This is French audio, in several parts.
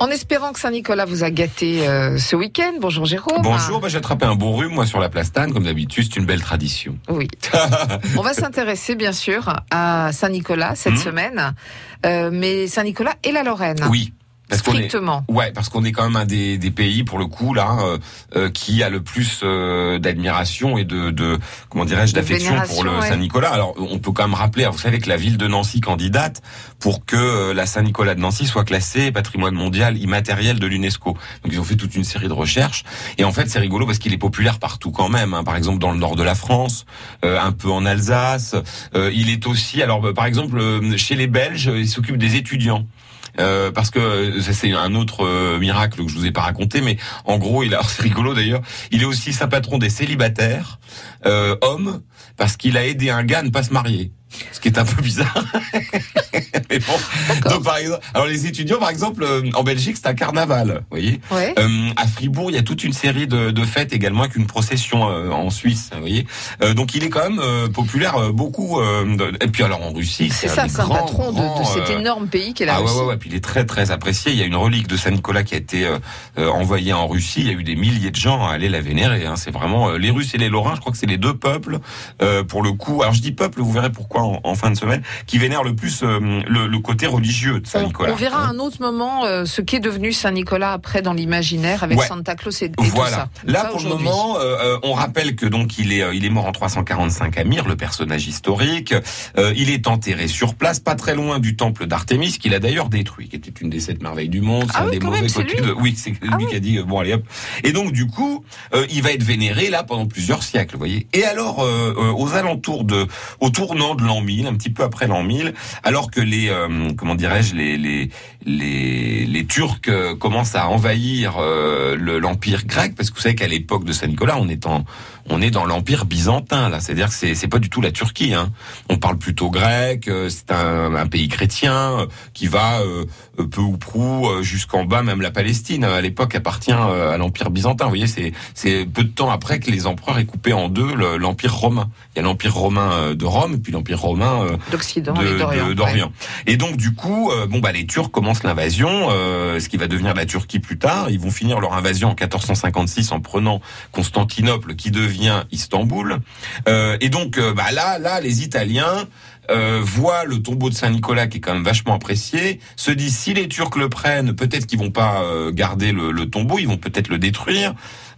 En espérant que Saint-Nicolas vous a gâté euh, ce week-end. Bonjour Jérôme. Bonjour, bah, j'ai attrapé un bon rhume moi sur la plastane, comme d'habitude, c'est une belle tradition. Oui. On va s'intéresser bien sûr à Saint-Nicolas cette Mhm. semaine, Euh, mais Saint-Nicolas et la Lorraine. Oui. Parce qu'on est, Strictement. ouais, parce qu'on est quand même un des, des pays pour le coup là euh, euh, qui a le plus euh, d'admiration et de, de comment dirais-je d'affection pour le ouais. Saint-Nicolas. Alors on peut quand même rappeler, vous savez que la ville de Nancy candidate pour que euh, la Saint-Nicolas de Nancy soit classée patrimoine mondial immatériel de l'UNESCO. Donc ils ont fait toute une série de recherches et en fait c'est rigolo parce qu'il est populaire partout quand même. hein. Par exemple dans le nord de la France, euh, un peu en Alsace. Euh, il est aussi alors bah, par exemple chez les Belges, il s'occupe des étudiants. Euh, parce que euh, c'est un autre euh, miracle que je vous ai pas raconté, mais en gros, il a, c'est rigolo d'ailleurs, il est aussi sa patron des célibataires, euh, hommes, parce qu'il a aidé un gars à ne pas se marier. Ce qui est un peu bizarre. mais bon. Donc, par exemple, alors les étudiants, par exemple, euh, en Belgique, c'est un carnaval, vous voyez. Ouais. Euh, à Fribourg, il y a toute une série de, de fêtes également avec une procession euh, en Suisse, vous voyez. Euh, donc il est quand même euh, populaire euh, beaucoup. euh, de- et puis alors en Russie, C'est ça, c'est un grands, patron de, de grands, cet énorme pays qu'est la ah ouais, Russie. ouais, ouais, puis il est très très apprécié. Il y a une relique de Saint-Nicolas qui a été envoyée en Russie. Il y a eu des milliers de gens à aller la vénérer. Hein. C'est vraiment euh, les Russes et les Lorrains. Je crois que c'est les deux peuples euh, pour le coup. Alors je dis peuple, vous verrez pourquoi en, en fin de semaine, qui vénèrent le plus euh, le, le côté religieux de On, Saint-Nicolas. on verra à un autre moment euh, ce qu'est devenu Saint-Nicolas après dans l'imaginaire avec Ouais. Santa Claus et, et tout Voilà. ça. Là, pour le moment, euh, euh, on rappelle que donc il est euh, il est mort en 345 à Myre, le personnage historique. Euh, il est enterré sur place, pas très loin du temple d'Artémis, qu'il a d'ailleurs détruit, qui était une des sept merveilles du monde. C'est Ah un oui, des quand mauvais côtés lui de. Oui, c'est lui Ah oui. qui a dit euh, bon allez hop. Et donc du coup, euh, il va être vénéré là pendant plusieurs siècles, vous voyez. Et alors, aux alentours de, au tournant de l'an 1000, un petit peu après l'an 1000, alors que les, euh, comment dirais-je, les les les, les Turcs euh, commencent à envahir euh, le- l'empire grec, parce que vous savez qu'à l'époque de Saint Nicolas, on est en on est dans l'empire byzantin là, c'est-à-dire que c'est c'est pas du tout la Turquie. Hein. On parle plutôt grec. C'est un, un pays chrétien qui va euh, peu ou prou jusqu'en bas, même la Palestine à l'époque appartient à l'empire byzantin. Vous voyez, c'est c'est peu de temps après que les empereurs aient coupé en deux le- l'empire romain. Il y a l'empire romain de Rome, et puis l'empire romain D'Occident d'Orient. Et donc du coup, euh, bon bah les Turcs commencent l'invasion, euh, ce qui va devenir la Turquie plus tard. Ils vont finir leur invasion en 1456 en prenant Constantinople, qui devient Istanbul. Euh, et donc bah là, là, les Italiens euh, voient le tombeau de Saint Nicolas qui est quand même vachement apprécié, se disent si les Turcs le prennent, peut-être qu'ils vont pas euh, garder le, le tombeau, ils vont peut-être le détruire.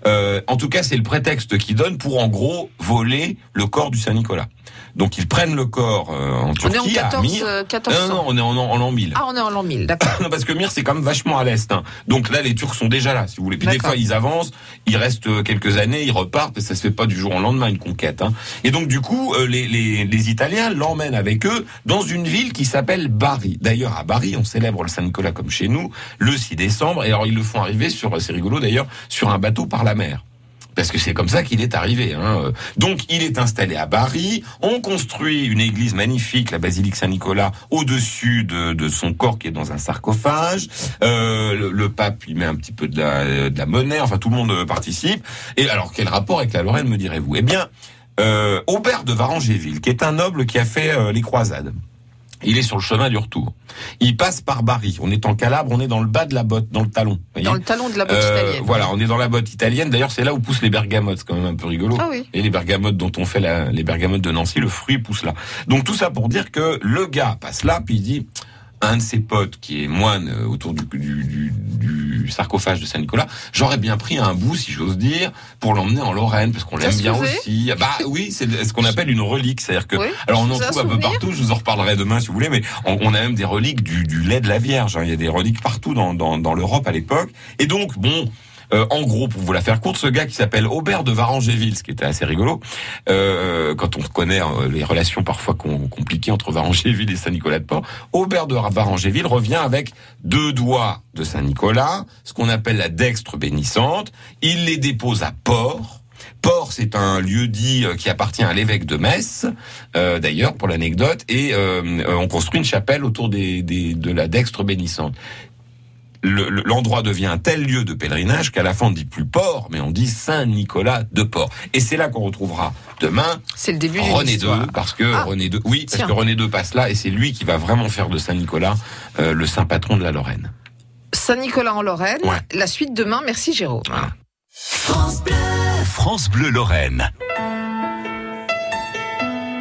Euh, en tout cas, c'est le prétexte qu'ils donnent pour en gros voler le corps du Saint Nicolas. Donc ils prennent le corps euh, en On est en Turquie à 14, Myre. euh, 1400. Non, non, on est en, en l'an 1000. Ah, on est en l'an 1000, d'accord. Non, parce que Myre, c'est quand même vachement à l'est. hein. Donc là, les Turcs sont déjà là, si vous voulez. Puis des fois, ils avancent, ils restent euh, quelques années, ils repartent, et ça se fait pas du jour au lendemain, une conquête. hein. Et donc, du coup, euh, les, les, les Italiens l'emmènent avec eux dans une ville qui s'appelle Bari. D'ailleurs, à Bari, on célèbre le Saint-Nicolas comme chez nous, le 6 décembre. Et alors, ils le font arriver sur, c'est rigolo d'ailleurs, sur un bateau par la mer. Parce que c'est comme ça qu'il est arrivé. Hein. Donc il est installé à Bari. On construit une église magnifique, la basilique Saint-Nicolas, au-dessus de, de son corps qui est dans un sarcophage. Euh, le, pape il met un petit peu de la, de la monnaie. Enfin tout le monde euh, participe. Et alors quel rapport avec la Lorraine me direz-vous? Eh bien, euh, Aubert de Varangéville, qui est un noble qui a fait euh, les croisades. Il est sur le chemin du retour. Il passe par Bari. On est en Calabre, on est dans le bas de la botte, dans le talon. Dans le talon de la botte euh, italienne. Voilà, on est dans la botte italienne. D'ailleurs, c'est là où poussent les bergamotes. C'est quand même un peu rigolo. Ah oui. Et les bergamotes dont on fait la, les bergamotes de Nancy, le fruit pousse là. Donc tout ça pour dire que le gars passe là, puis il dit un de ses potes qui est moine euh, autour du, du, du, du sarcophage de Saint-Nicolas, j'aurais bien pris un bout, si j'ose dire, pour l'emmener en Lorraine, parce qu'on l'aime bien aussi. Bah oui, c'est ce qu'on appelle une relique, c'est-à-dire que Oui. alors on en trouve un peu partout. Je vous en reparlerai demain si vous voulez, mais on, on a même des reliques du, du lait de la Vierge. hein. Il y a des reliques partout dans, dans, dans l'Europe à l'époque. Et donc bon. Euh, en gros, pour vous la faire courte, ce gars qui s'appelle Aubert de Varangéville, ce qui était assez rigolo, euh, quand on connaît euh, les relations parfois com- compliquées entre Varangéville et Saint-Nicolas-de-Port, Aubert de Varangéville revient avec deux doigts de Saint-Nicolas, ce qu'on appelle la dextre bénissante. Il les dépose à Port. Port, c'est un lieu dit euh, qui appartient à l'évêque de Metz, euh, d'ailleurs, pour l'anecdote, et euh, euh, on construit une chapelle autour de la dextre bénissante. Le- le- L'endroit devient un tel lieu de pèlerinage qu'à la fin on ne dit plus Port, mais on dit Saint-Nicolas de Port. Et c'est là qu'on retrouvera demain C'est le début René II, parce que Ah. René II, oui, parce que René II passe là, et c'est lui qui va vraiment faire de Saint-Nicolas euh, le saint patron de la Lorraine. Saint-Nicolas en Lorraine. Ouais. La suite demain. Merci Jérôme. Voilà. France Bleu Lorraine.